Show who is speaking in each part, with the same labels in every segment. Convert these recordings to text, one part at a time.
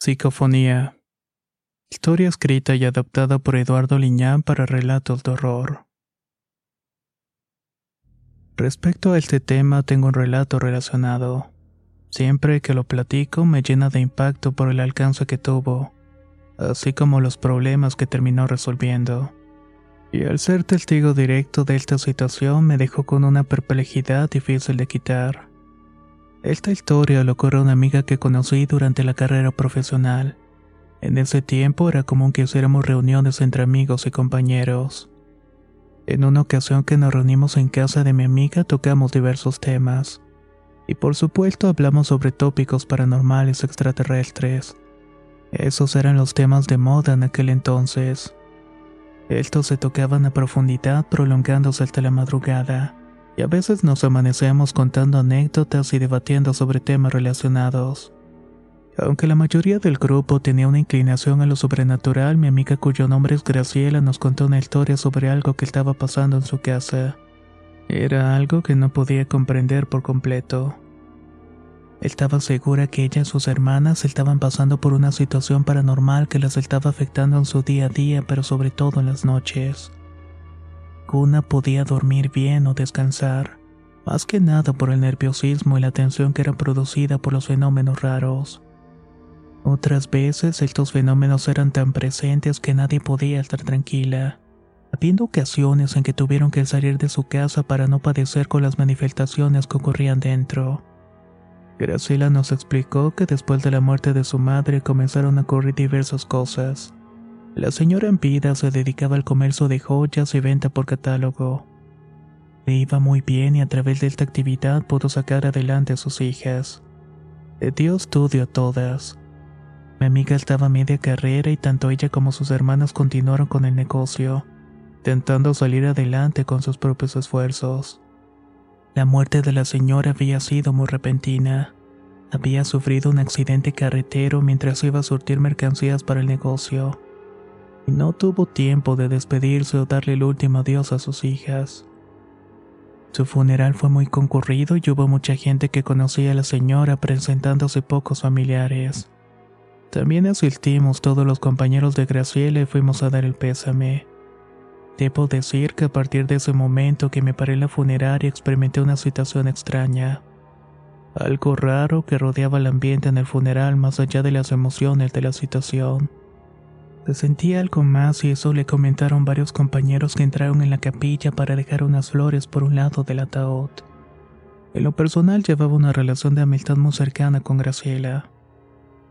Speaker 1: Psicofonía. Historia escrita y adaptada por Eduardo Liñán para relatos de horror. Respecto a este tema, tengo un relato relacionado. Siempre que lo platico me llena de impacto por el alcance que tuvo, así como los problemas que terminó resolviendo. Y al ser testigo directo de esta situación me dejó con una perplejidad difícil de quitar. Esta historia le ocurrió a una amiga que conocí durante la carrera profesional. En ese tiempo era común que hiciéramos reuniones entre amigos y compañeros. En una ocasión que nos reunimos en casa de mi amiga tocamos diversos temas. Y por supuesto hablamos sobre tópicos paranormales extraterrestres. Esos eran los temas de moda en aquel entonces. Estos se tocaban a profundidad prolongándose hasta la madrugada, y a veces nos amanecemos contando anécdotas y debatiendo sobre temas relacionados. Aunque la mayoría del grupo tenía una inclinación a lo sobrenatural, mi amiga cuyo nombre es Graciela nos contó una historia sobre algo que estaba pasando en su casa. Era algo que no podía comprender por completo. Estaba segura que ella y sus hermanas estaban pasando por una situación paranormal que las estaba afectando en su día a día, pero sobre todo en las noches. Kuna podía dormir bien o descansar, más que nada por el nerviosismo y la tensión que era producida por los fenómenos raros. Otras veces estos fenómenos eran tan presentes que nadie podía estar tranquila, habiendo ocasiones en que tuvieron que salir de su casa para no padecer con las manifestaciones que ocurrían dentro. Graciela nos explicó que después de la muerte de su madre comenzaron a ocurrir diversas cosas. La señora en vida se dedicaba al comercio de joyas y venta por catálogo. Le iba muy bien y a través de esta actividad pudo sacar adelante a sus hijas. Le dio estudio a todas. Mi amiga estaba a media carrera y tanto ella como sus hermanas continuaron con el negocio, intentando salir adelante con sus propios esfuerzos. La muerte de la señora había sido muy repentina. Había sufrido un accidente carretero mientras iba a surtir mercancías para el negocio. Y no tuvo tiempo de despedirse o darle el último adiós a sus hijas. Su funeral fue muy concurrido y hubo mucha gente que conocía a la señora presentándose pocos familiares. También asistimos todos los compañeros de Graciela y fuimos a dar el pésame. Debo decir que a partir de ese momento que me paré en la funeraria experimenté una situación extraña. Algo raro que rodeaba el ambiente en el funeral más allá de las emociones de la situación. Se sentía algo más y eso le comentaron varios compañeros que entraron en la capilla para dejar unas flores por un lado del ataúd. En lo personal llevaba una relación de amistad muy cercana con Graciela.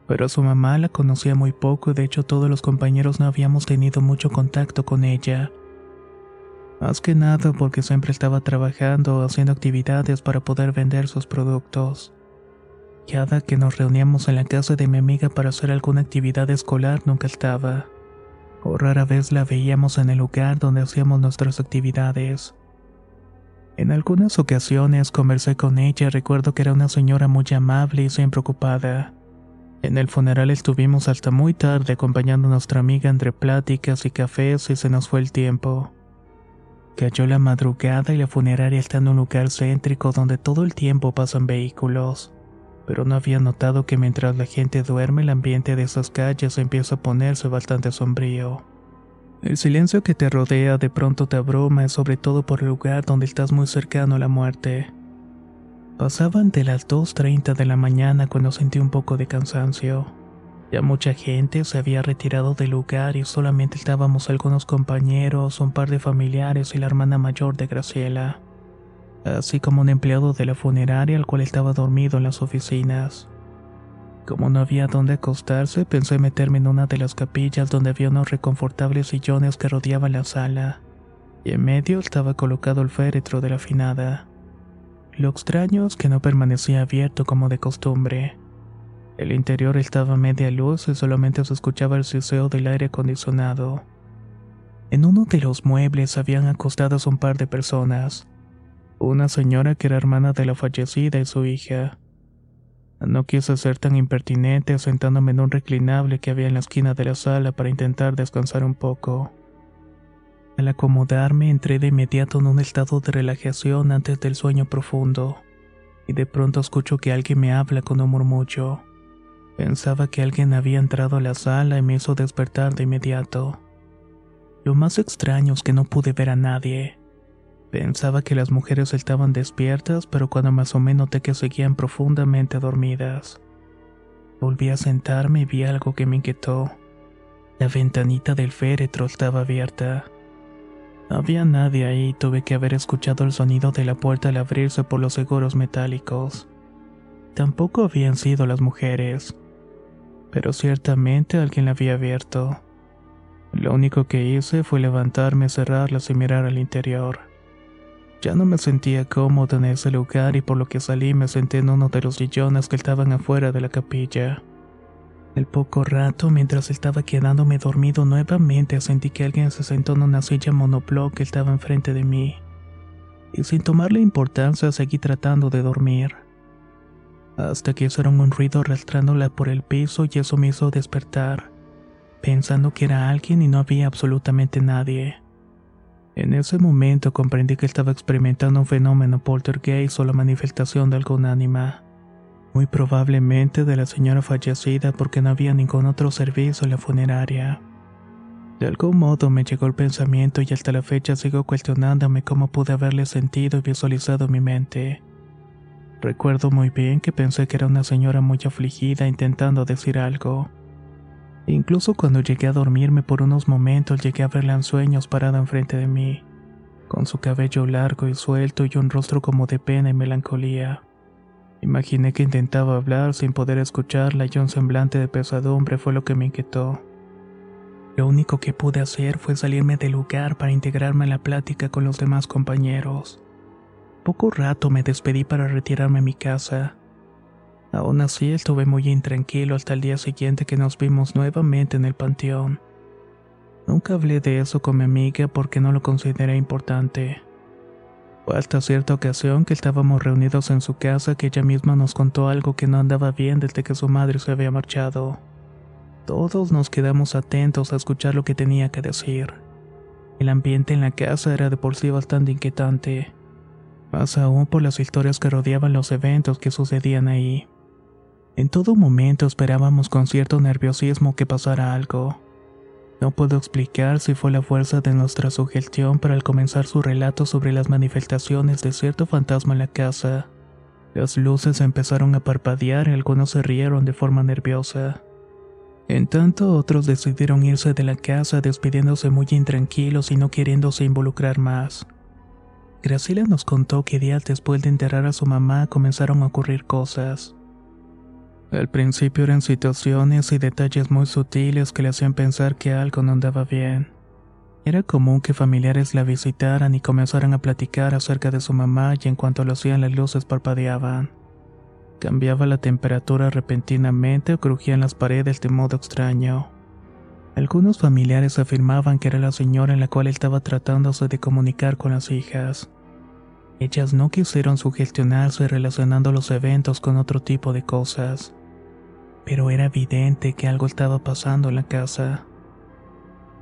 Speaker 1: Pero su mamá la conocía muy poco y de hecho todos los compañeros no habíamos tenido mucho contacto con ella. Más que nada porque siempre estaba trabajando o haciendo actividades para poder vender sus productos. Cada que nos reuníamos en la casa de mi amiga para hacer alguna actividad escolar nunca estaba. O rara vez la veíamos en el lugar donde hacíamos nuestras actividades. En algunas ocasiones conversé con ella recuerdo que era una señora muy amable y siempre ocupada. En el funeral estuvimos hasta muy tarde acompañando a nuestra amiga entre pláticas y cafés y se nos fue el tiempo. Cayó la madrugada y la funeraria está en un lugar céntrico donde todo el tiempo pasan vehículos. Pero no había notado que mientras la gente duerme el ambiente de esas calles empieza a ponerse bastante sombrío. El silencio que te rodea de pronto te abruma, sobre todo por el lugar donde estás muy cercano a la muerte. Pasaban de las 2.30 de la mañana cuando sentí un poco de cansancio. Ya mucha gente se había retirado del lugar y solamente estábamos algunos compañeros, un par de familiares y la hermana mayor de Graciela, así como un empleado de la funeraria al cual estaba dormido en las oficinas. Como no había dónde acostarse, pensé meterme en una de las capillas donde había unos reconfortables sillones que rodeaban la sala, y en medio estaba colocado el féretro de la finada. Lo extraño es que no permanecía abierto como de costumbre. El interior estaba a media luz y solamente se escuchaba el siseo del aire acondicionado. En uno de los muebles habían acostadas un par de personas. Una señora que era hermana de la fallecida y su hija. No quise ser tan impertinente sentándome en un reclinable que había en la esquina de la sala para intentar descansar un poco. Al acomodarme entré de inmediato en un estado de relajación antes del sueño profundo, y de pronto escucho que alguien me habla con un murmullo. Pensaba que alguien había entrado a la sala y me hizo despertar de inmediato. Lo más extraño es que no pude ver a nadie. Pensaba que las mujeres estaban despiertas, pero cuando me asomé noté que seguían profundamente dormidas. Volví a sentarme y vi algo que me inquietó. La ventanita del féretro estaba abierta. No había nadie ahí y tuve que haber escuchado el sonido de la puerta al abrirse por los seguros metálicos. Tampoco habían sido las mujeres, pero ciertamente alguien la había abierto. Lo único que hice fue levantarme, cerrarlas y mirar al interior. Ya no me sentía cómodo en ese lugar y por lo que salí me senté en uno de los sillones que estaban afuera de la capilla. El poco rato, mientras estaba quedándome dormido nuevamente, sentí que alguien se sentó en una silla monobloc que estaba enfrente de mí. Y sin tomarle importancia seguí tratando de dormir. Hasta que hicieron un ruido arrastrándola por el piso y eso me hizo despertar, pensando que era alguien y no había absolutamente nadie. En ese momento comprendí que estaba experimentando un fenómeno poltergeist o la manifestación de algún ánima. Muy probablemente de la señora fallecida porque no había ningún otro servicio en la funeraria. De algún modo me llegó el pensamiento y hasta la fecha sigo cuestionándome cómo pude haberle sentido y visualizado mi mente. Recuerdo muy bien que pensé que era una señora muy afligida intentando decir algo. Incluso cuando llegué a dormirme por unos momentos llegué a verla en sueños parada enfrente de mí, con su cabello largo y suelto y un rostro como de pena y melancolía. Imaginé que intentaba hablar sin poder escucharla y un semblante de pesadumbre fue lo que me inquietó. Lo único que pude hacer fue salirme del lugar para integrarme en la plática con los demás compañeros. Poco rato me despedí para retirarme a mi casa. Aún así estuve muy intranquilo hasta el día siguiente que nos vimos nuevamente en el panteón. Nunca hablé de eso con mi amiga porque no lo consideré importante. Fue hasta cierta ocasión que estábamos reunidos en su casa que ella misma nos contó algo que no andaba bien desde que su madre se había marchado. Todos nos quedamos atentos a escuchar lo que tenía que decir. El ambiente en la casa era de por sí bastante inquietante, más aún por las historias que rodeaban los eventos que sucedían ahí. En todo momento esperábamos con cierto nerviosismo que pasara algo. No puedo explicar si fue la fuerza de nuestra sugestión, pero al comenzar su relato sobre las manifestaciones de cierto fantasma en la casa, las luces empezaron a parpadear y algunos se rieron de forma nerviosa. En tanto, otros decidieron irse de la casa despidiéndose muy intranquilos y no queriéndose involucrar más. Graciela nos contó que días después de enterrar a su mamá comenzaron a ocurrir cosas. Al principio eran situaciones y detalles muy sutiles que le hacían pensar que algo no andaba bien. Era común que familiares la visitaran y comenzaran a platicar acerca de su mamá y en cuanto lo hacían las luces parpadeaban. Cambiaba la temperatura repentinamente o crujían las paredes de modo extraño. Algunos familiares afirmaban que era la señora en la cual estaba tratándose de comunicar con las hijas. Ellas no quisieron sugestionarse relacionando los eventos con otro tipo de cosas pero era evidente que algo estaba pasando en la casa.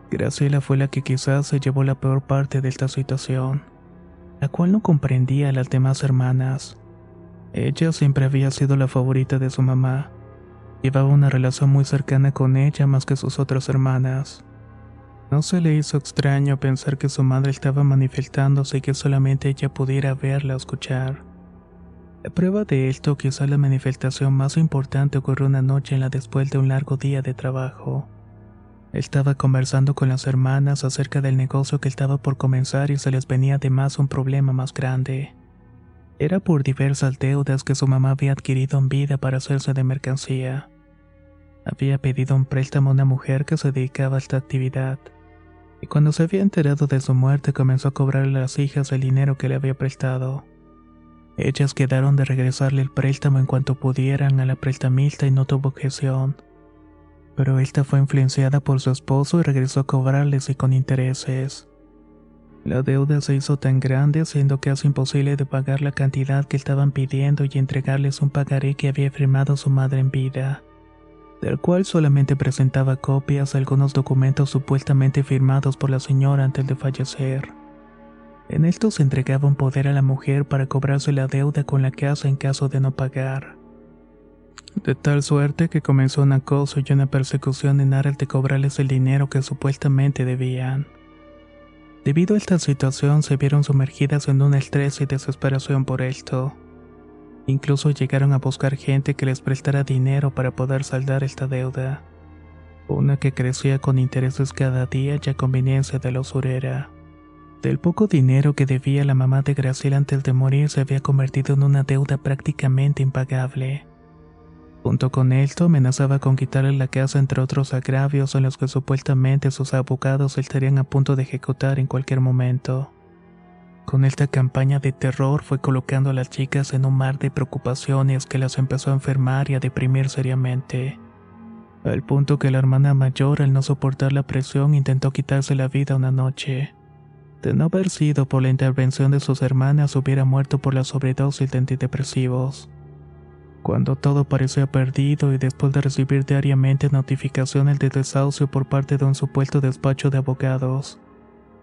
Speaker 1: Graciela fue la que quizás se llevó la peor parte de esta situación, la cual no comprendía a las demás hermanas. Ella siempre había sido la favorita de su mamá. Llevaba una relación muy cercana con ella más que sus otras hermanas. No se le hizo extraño pensar que su madre estaba manifestándose y que solamente ella pudiera verla o escuchar. Prueba de esto, quizá la manifestación más importante ocurrió una noche en la después de un largo día de trabajo. Estaba conversando con las hermanas acerca del negocio que estaba por comenzar y se les venía además un problema más grande. Era por diversas deudas que su mamá había adquirido en vida para hacerse de mercancía. Había pedido un préstamo a una mujer que se dedicaba a esta actividad, y cuando se había enterado de su muerte comenzó a cobrarle a las hijas el dinero que le había prestado. Ellas quedaron de regresarle el préstamo en cuanto pudieran a la prestamista y no tuvo objeción. Pero esta fue influenciada por su esposo y regresó a cobrarles y con intereses. La deuda se hizo tan grande, siendo casi imposible de pagar la cantidad que estaban pidiendo y entregarles un pagaré que había firmado su madre en vida, del cual solamente presentaba copias de algunos documentos supuestamente firmados por la señora antes de fallecer. En esto se entregaba un poder a la mujer para cobrarse la deuda con la casa en caso de no pagar. De tal suerte que comenzó un acoso y una persecución en aras de cobrarles el dinero que supuestamente debían. Debido a esta situación se vieron sumergidas en un estrés y desesperación por esto. Incluso llegaron a buscar gente que les prestara dinero para poder saldar esta deuda, una que crecía con intereses cada día y a conveniencia de la usurera. Del poco dinero que debía la mamá de Graciela antes de morir se había convertido en una deuda prácticamente impagable. Junto con esto amenazaba con quitarle la casa entre otros agravios en los que supuestamente sus abogados estarían a punto de ejecutar en cualquier momento. Con esta campaña de terror fue colocando a las chicas en un mar de preocupaciones que las empezó a enfermar y a deprimir seriamente. Al punto que la hermana mayor, al no soportar la presión, intentó quitarse la vida una noche. De no haber sido por la intervención de sus hermanas, hubiera muerto por la sobredosis de antidepresivos. Cuando todo parecía perdido y después de recibir diariamente notificaciones de desahucio por parte de un supuesto despacho de abogados,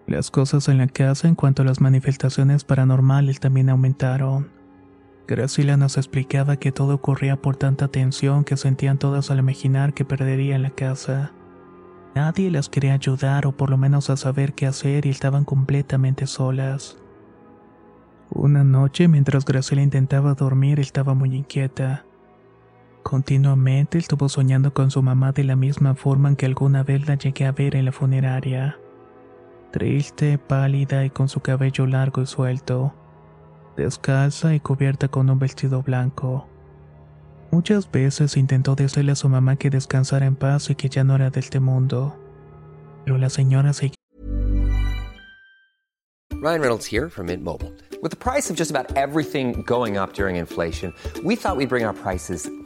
Speaker 1: las cosas en la casa en cuanto a las manifestaciones paranormales también aumentaron. Graciela nos explicaba que todo ocurría por tanta tensión que sentían todas al imaginar que perderían la casa. Nadie las quería ayudar o por lo menos a saber qué hacer y estaban completamente solas. Una noche, mientras Graciela intentaba dormir, estaba muy inquieta. Continuamente estuvo soñando con su mamá de la misma forma en que alguna vez la llegué a ver en la funeraria. Triste, pálida y con su cabello largo y suelto, descalza y cubierta con un vestido blanco. Muchas veces intentó decirle a su mamá que descansara en paz y que ya no era de este mundo. Pero la señora seguía.
Speaker 2: Ryan Reynolds here from Mint Mobile. With the price of just about everything going up during inflation, we thought we'd bring our prices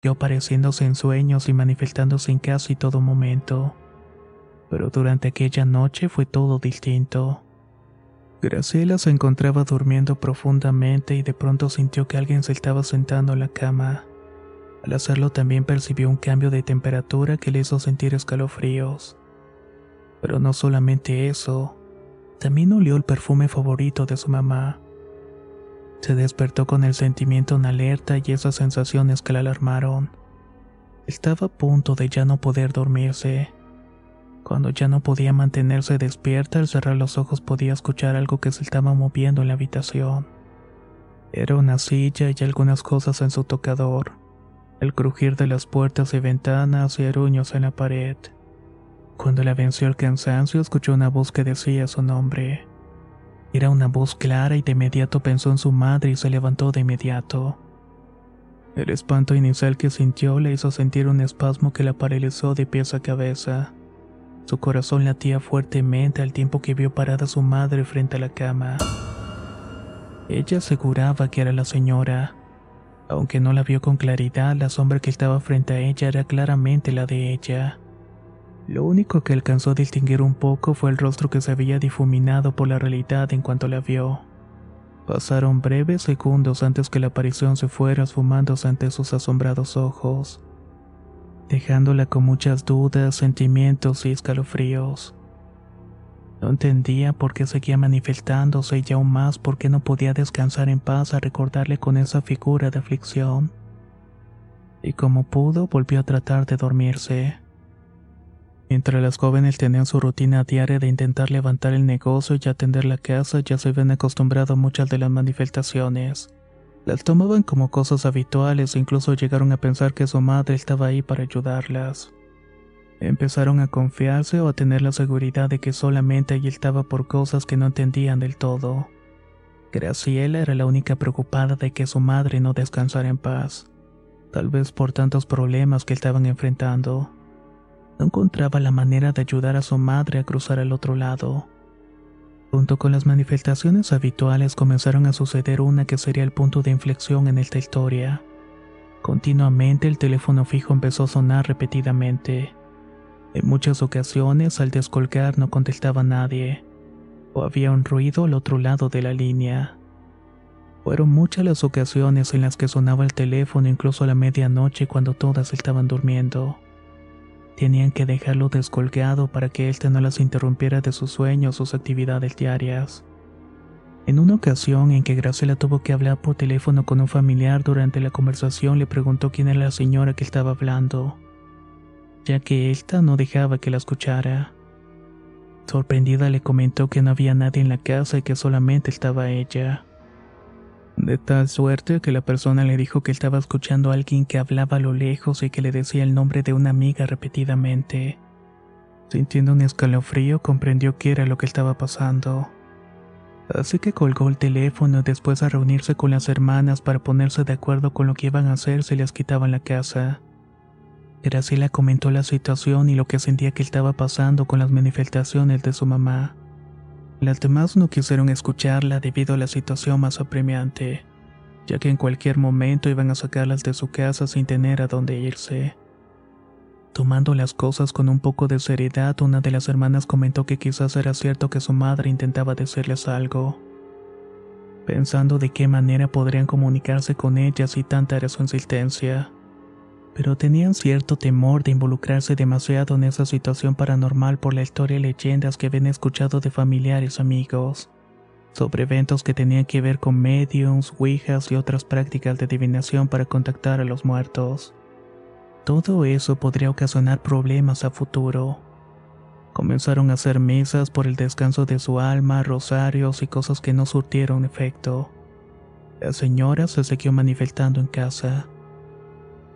Speaker 3: today.
Speaker 1: apareciéndose en sueños y manifestándose en casi todo momento. Pero durante aquella noche fue todo distinto. Graciela se encontraba durmiendo profundamente y de pronto sintió que alguien se estaba sentando en la cama. Al hacerlo también percibió un cambio de temperatura que le hizo sentir escalofríos. Pero no solamente eso, también olió el perfume favorito de su mamá. Se despertó con el sentimiento en alerta y esas sensaciones que la alarmaron. Estaba a punto de ya no poder dormirse. Cuando ya no podía mantenerse despierta, al cerrar los ojos podía escuchar algo que se estaba moviendo en la habitación. Era una silla y algunas cosas en su tocador, el crujir de las puertas y ventanas y aruños en la pared. Cuando la venció el cansancio, escuchó una voz que decía su nombre. Era una voz clara y de inmediato pensó en su madre y se levantó de inmediato. El espanto inicial que sintió le hizo sentir un espasmo que la paralizó de pies a cabeza. Su corazón latía fuertemente al tiempo que vio parada a su madre frente a la cama. Ella aseguraba que era la señora. Aunque no la vio con claridad, la sombra que estaba frente a ella era claramente la de ella. Lo único que alcanzó a distinguir un poco fue el rostro que se había difuminado por la realidad en cuanto la vio. Pasaron breves segundos antes que la aparición se fuera esfumándose ante sus asombrados ojos. dejándola con muchas dudas, sentimientos y escalofríos. No entendía por qué seguía manifestándose y aún más por qué no podía descansar en paz a recordarle con esa figura de aflicción. Y como pudo, volvió a tratar de dormirse. Mientras las jóvenes tenían su rutina diaria de intentar levantar el negocio y atender la casa, ya se habían acostumbrado a muchas de las manifestaciones. Las tomaban como cosas habituales e incluso llegaron a pensar que su madre estaba ahí para ayudarlas. Empezaron a confiarse o a tener la seguridad de que solamente ella estaba por cosas que no entendían del todo. Graciela era la única preocupada de que su madre no descansara en paz, tal vez por tantos problemas que estaban enfrentando. No encontraba la manera de ayudar a su madre a cruzar al otro lado. Junto con las manifestaciones habituales comenzaron a suceder una que sería el punto de inflexión en esta historia. Continuamente el teléfono fijo empezó a sonar repetidamente. En muchas ocasiones al descolgar no contestaba nadie, o había un ruido al otro lado de la línea. Fueron muchas las ocasiones en las que sonaba el teléfono incluso a la medianoche cuando todas estaban durmiendo. Tenían que dejarlo descolgado para que éste no las interrumpiera de sus sueños o sus actividades diarias. En una ocasión en que Graciela tuvo que hablar por teléfono con un familiar durante la conversación le preguntó quién era la señora que estaba hablando ya que ésta no dejaba que la escuchara. Sorprendida le comentó que no había nadie en la casa y que solamente estaba ella. De tal suerte que la persona le dijo que estaba escuchando a alguien que hablaba a lo lejos y que le decía el nombre de una amiga repetidamente. Sintiendo un escalofrío comprendió qué era lo que estaba pasando. Así que colgó el teléfono después a reunirse con las hermanas para ponerse de acuerdo con lo que iban a hacer si les quitaban la casa. Graciela comentó la situación y lo que sentía que estaba pasando con las manifestaciones de su mamá. Las demás no quisieron escucharla debido a la situación más apremiante, ya que en cualquier momento iban a sacarlas de su casa sin tener a dónde irse. Tomando las cosas con un poco de seriedad, una de las hermanas comentó que quizás era cierto que su madre intentaba decirles algo. Pensando de qué manera podrían comunicarse con ella si tanta era su insistencia pero tenían cierto temor de involucrarse demasiado en esa situación paranormal por la historia y leyendas que habían escuchado de familiares amigos, sobre eventos que tenían que ver con mediums, ouijas y otras prácticas de adivinación para contactar a los muertos. Todo eso podría ocasionar problemas a futuro. Comenzaron a hacer mesas por el descanso de su alma, rosarios y cosas que no surtieron efecto. La señora se siguió manifestando en casa.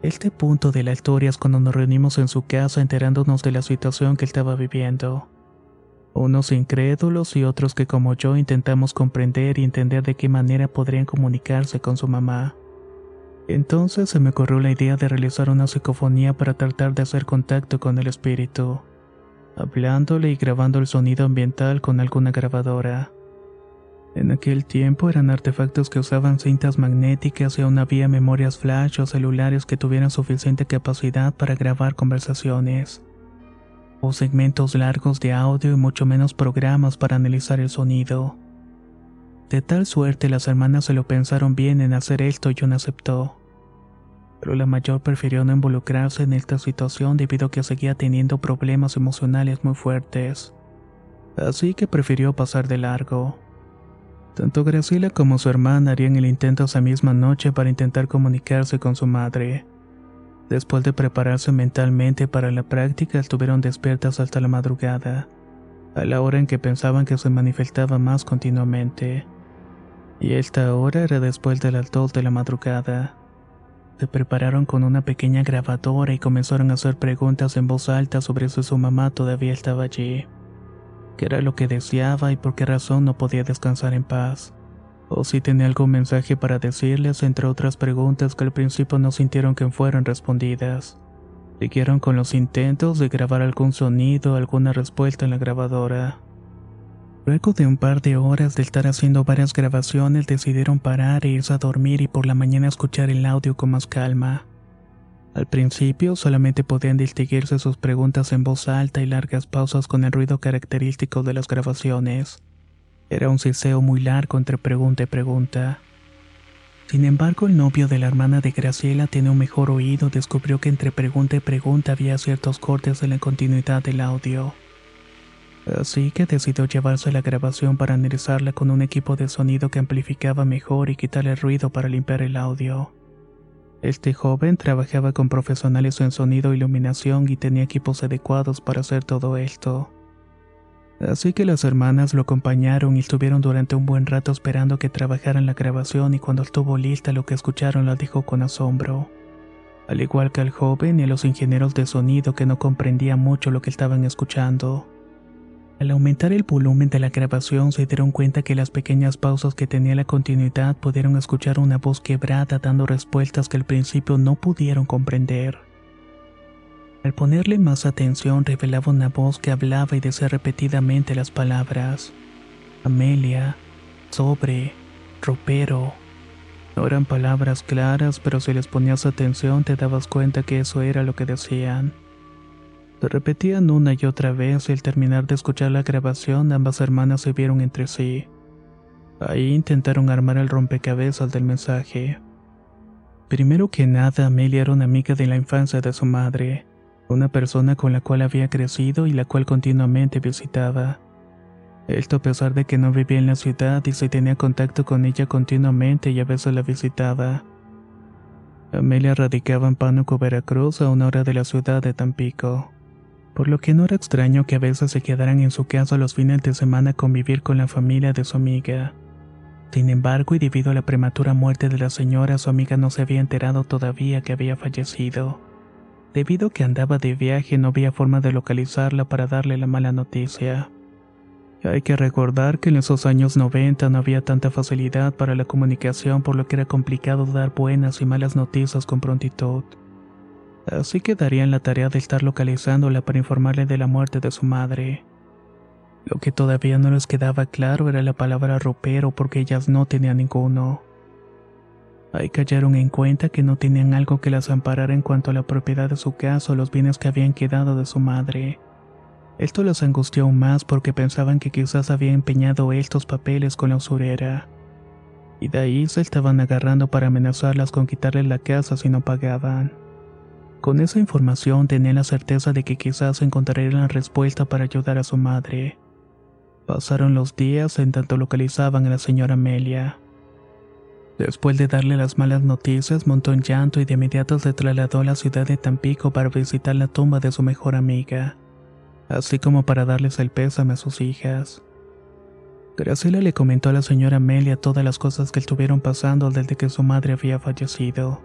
Speaker 1: Este punto de la historia es cuando nos reunimos en su casa enterándonos de la situación que estaba viviendo. Unos incrédulos y otros que como yo intentamos comprender y entender de qué manera podrían comunicarse con su mamá. Entonces se me ocurrió la idea de realizar una psicofonía para tratar de hacer contacto con el espíritu, hablándole y grabando el sonido ambiental con alguna grabadora. En aquel tiempo eran artefactos que usaban cintas magnéticas y aún había memorias flash o celulares que tuvieran suficiente capacidad para grabar conversaciones. O segmentos largos de audio y mucho menos programas para analizar el sonido. De tal suerte las hermanas se lo pensaron bien en hacer esto y uno aceptó. Pero la mayor prefirió no involucrarse en esta situación debido a que seguía teniendo problemas emocionales muy fuertes. Así que prefirió pasar de largo. Tanto Graciela como su hermana harían el intento esa misma noche para intentar comunicarse con su madre. Después de prepararse mentalmente para la práctica, estuvieron despiertas hasta la madrugada, a la hora en que pensaban que se manifestaba más continuamente. Y esta hora era después de las de la madrugada. Se prepararon con una pequeña grabadora y comenzaron a hacer preguntas en voz alta sobre si su mamá todavía estaba allí qué era lo que deseaba y por qué razón no podía descansar en paz, o si tenía algún mensaje para decirles, entre otras preguntas que al principio no sintieron que fueran respondidas. Siguieron con los intentos de grabar algún sonido alguna respuesta en la grabadora. Luego de un par de horas de estar haciendo varias grabaciones decidieron parar e irse a dormir y por la mañana escuchar el audio con más calma. Al principio solamente podían distinguirse sus preguntas en voz alta y largas pausas con el ruido característico de las grabaciones. Era un siseo muy largo entre pregunta y pregunta. Sin embargo, el novio de la hermana de Graciela tiene un mejor oído, descubrió que entre pregunta y pregunta había ciertos cortes en la continuidad del audio. Así que decidió llevarse la grabación para analizarla con un equipo de sonido que amplificaba mejor y quitarle el ruido para limpiar el audio. Este joven trabajaba con profesionales en sonido e iluminación y tenía equipos adecuados para hacer todo esto. Así que las hermanas lo acompañaron y estuvieron durante un buen rato esperando que trabajaran la grabación y cuando estuvo lista lo que escucharon la dijo con asombro. Al igual que al joven y a los ingenieros de sonido que no comprendían mucho lo que estaban escuchando. Al aumentar el volumen de la grabación se dieron cuenta que las pequeñas pausas que tenía la continuidad pudieron escuchar una voz quebrada dando respuestas que al principio no pudieron comprender. Al ponerle más atención revelaba una voz que hablaba y decía repetidamente las palabras Amelia, sobre, ropero. No eran palabras claras, pero si les ponías atención te dabas cuenta que eso era lo que decían. Repetían una y otra vez y al terminar de escuchar la grabación ambas hermanas se vieron entre sí. Ahí intentaron armar el rompecabezas del mensaje. Primero que nada, Amelia era una amiga de la infancia de su madre, una persona con la cual había crecido y la cual continuamente visitaba. Esto a pesar de que no vivía en la ciudad y se tenía contacto con ella continuamente y a veces la visitaba. Amelia radicaba en Pánuco, Veracruz, a una hora de la ciudad de Tampico por lo que no era extraño que a veces se quedaran en su casa los fines de semana a convivir con la familia de su amiga. Sin embargo, y debido a la prematura muerte de la señora, su amiga no se había enterado todavía que había fallecido. Debido a que andaba de viaje, no había forma de localizarla para darle la mala noticia. Hay que recordar que en esos años 90 no había tanta facilidad para la comunicación, por lo que era complicado dar buenas y malas noticias con prontitud así que darían la tarea de estar localizándola para informarle de la muerte de su madre. Lo que todavía no les quedaba claro era la palabra ropero porque ellas no tenían ninguno. Ahí cayeron en cuenta que no tenían algo que las amparara en cuanto a la propiedad de su casa o los bienes que habían quedado de su madre. Esto las angustió aún más porque pensaban que quizás había empeñado estos papeles con la usurera. Y de ahí se estaban agarrando para amenazarlas con quitarle la casa si no pagaban. Con esa información tenía la certeza de que quizás encontrarían la respuesta para ayudar a su madre. Pasaron los días en tanto localizaban a la señora Amelia. Después de darle las malas noticias, montó en llanto y de inmediato se trasladó a la ciudad de Tampico para visitar la tumba de su mejor amiga, así como para darles el pésame a sus hijas. Graciela le comentó a la señora Amelia todas las cosas que estuvieron pasando desde que su madre había fallecido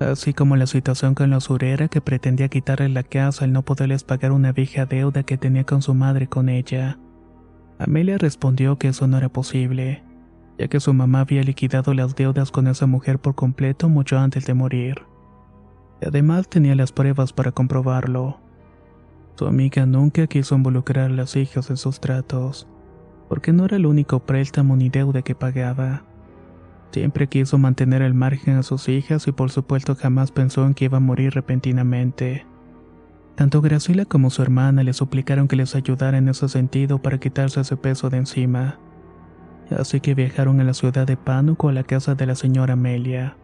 Speaker 1: así como la situación con la usurera que pretendía quitarle la casa al no poderles pagar una vieja deuda que tenía con su madre con ella. Amelia respondió que eso no era posible, ya que su mamá había liquidado las deudas con esa mujer por completo mucho antes de morir. Y además tenía las pruebas para comprobarlo. Su amiga nunca quiso involucrar a las hijas en sus tratos, porque no era el único préstamo ni deuda que pagaba. Siempre quiso mantener al margen a sus hijas y por supuesto jamás pensó en que iba a morir repentinamente. Tanto Graciela como su hermana le suplicaron que les ayudara en ese sentido para quitarse ese peso de encima. Así que viajaron a la ciudad de Pánuco a la casa de la señora Amelia.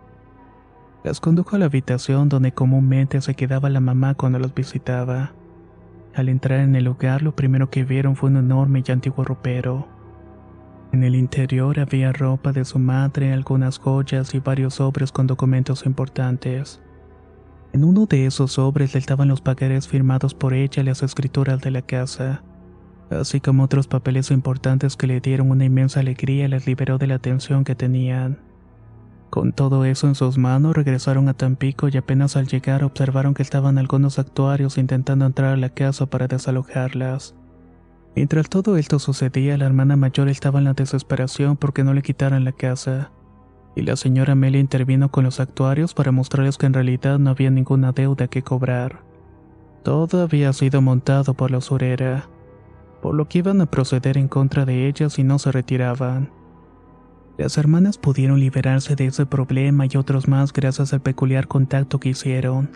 Speaker 1: Las condujo a la habitación donde comúnmente se quedaba la mamá cuando los visitaba. Al entrar en el lugar, lo primero que vieron fue un enorme y antiguo ropero. En el interior había ropa de su madre, algunas joyas y varios sobres con documentos importantes. En uno de esos sobres estaban los pagarés firmados por ella y las escrituras de la casa, así como otros papeles importantes que le dieron una inmensa alegría y les liberó de la tensión que tenían. Con todo eso en sus manos regresaron a Tampico y apenas al llegar observaron que estaban algunos actuarios intentando entrar a la casa para desalojarlas. Mientras todo esto sucedía, la hermana mayor estaba en la desesperación porque no le quitaran la casa, y la señora Amelia intervino con los actuarios para mostrarles que en realidad no había ninguna deuda que cobrar. Todo había sido montado por la usurera, por lo que iban a proceder en contra de ellas si no se retiraban. Las hermanas pudieron liberarse de ese problema y otros más gracias al peculiar contacto que hicieron,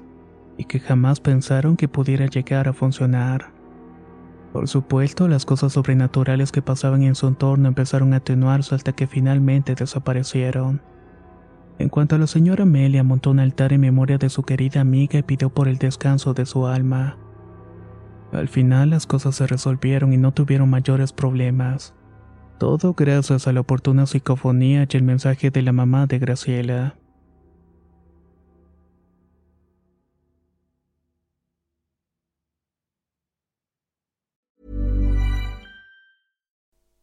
Speaker 1: y que jamás pensaron que pudiera llegar a funcionar. Por supuesto, las cosas sobrenaturales que pasaban en su entorno empezaron a atenuarse hasta que finalmente desaparecieron. En cuanto a la señora Amelia, montó un altar en memoria de su querida amiga y pidió por el descanso de su alma. Al final las cosas se resolvieron y no tuvieron mayores problemas. Todo gracias a la oportuna psicofonía y el mensaje de la mamá de Graciela.